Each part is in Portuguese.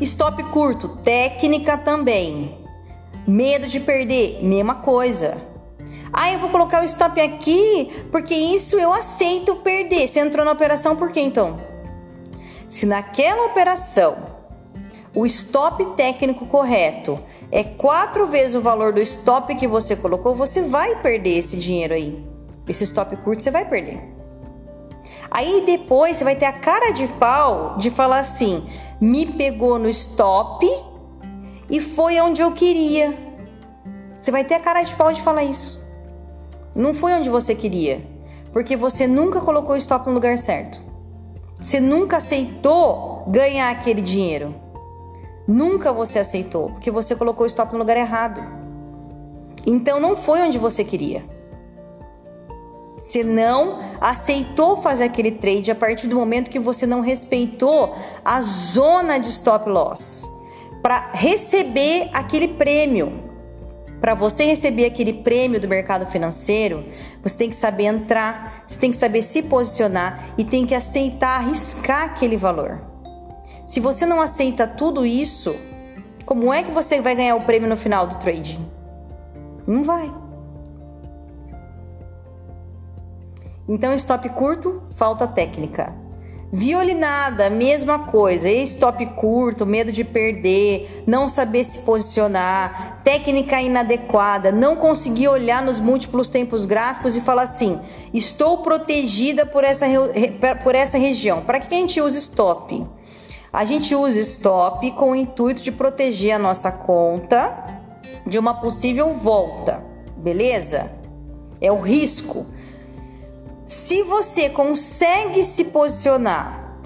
Stop curto, técnica também. Medo de perder, mesma coisa. Ah, eu vou colocar o stop aqui porque isso eu aceito perder. Você entrou na operação por quê então? Se naquela operação o stop técnico correto é quatro vezes o valor do stop que você colocou, você vai perder esse dinheiro aí. Esse stop curto você vai perder. Aí depois você vai ter a cara de pau de falar assim: me pegou no stop e foi onde eu queria. Você vai ter a cara de pau de falar isso. Não foi onde você queria, porque você nunca colocou o stop no lugar certo. Você nunca aceitou ganhar aquele dinheiro. Nunca você aceitou, porque você colocou o stop no lugar errado. Então não foi onde você queria. Você não aceitou fazer aquele trade a partir do momento que você não respeitou a zona de stop loss para receber aquele prêmio. Para você receber aquele prêmio do mercado financeiro, você tem que saber entrar, você tem que saber se posicionar e tem que aceitar arriscar aquele valor. Se você não aceita tudo isso, como é que você vai ganhar o prêmio no final do trading? Não vai. Então, stop curto, falta técnica. Violinada, mesma coisa. Stop curto, medo de perder, não saber se posicionar, técnica inadequada, não conseguir olhar nos múltiplos tempos gráficos e falar assim: estou protegida por essa, por essa região. Para que a gente usa stop? A gente usa stop com o intuito de proteger a nossa conta de uma possível volta, beleza? É o risco. Se você consegue se posicionar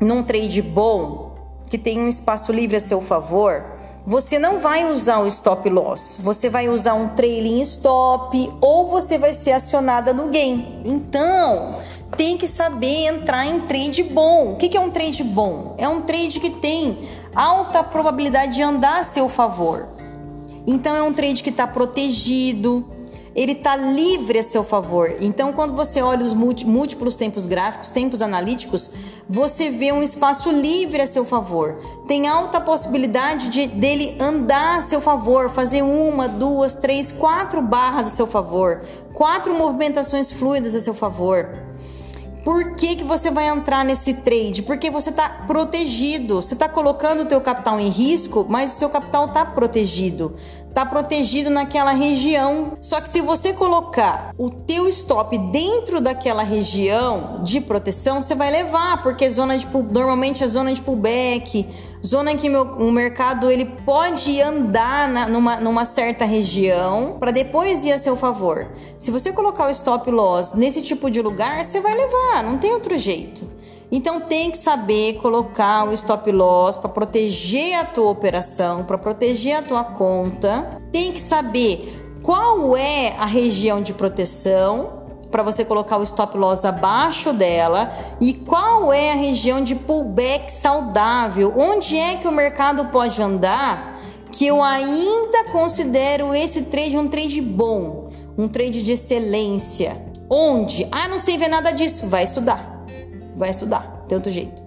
num trade bom, que tem um espaço livre a seu favor, você não vai usar o stop loss, você vai usar um trailing stop ou você vai ser acionada no gain. Então, tem que saber entrar em trade bom. O que é um trade bom? É um trade que tem alta probabilidade de andar a seu favor. Então, é um trade que está protegido, ele está livre a seu favor. Então, quando você olha os múltiplos tempos gráficos, tempos analíticos, você vê um espaço livre a seu favor. Tem alta possibilidade de dele andar a seu favor, fazer uma, duas, três, quatro barras a seu favor, quatro movimentações fluidas a seu favor. Por que, que você vai entrar nesse trade? Porque você está protegido. Você está colocando o teu capital em risco, mas o seu capital está protegido está protegido naquela região. Só que se você colocar o teu stop dentro daquela região de proteção, você vai levar, porque zona de normalmente a zona de pullback, zona em que meu, o mercado ele pode andar na, numa, numa certa região para depois ir a seu favor. Se você colocar o stop loss nesse tipo de lugar, você vai levar, não tem outro jeito. Então tem que saber colocar o stop loss para proteger a tua operação, para proteger a tua conta. Tem que saber qual é a região de proteção para você colocar o stop loss abaixo dela e qual é a região de pullback saudável, onde é que o mercado pode andar que eu ainda considero esse trade um trade bom, um trade de excelência. Onde? Ah, não sei ver nada disso. Vai estudar vai estudar, outro jeito.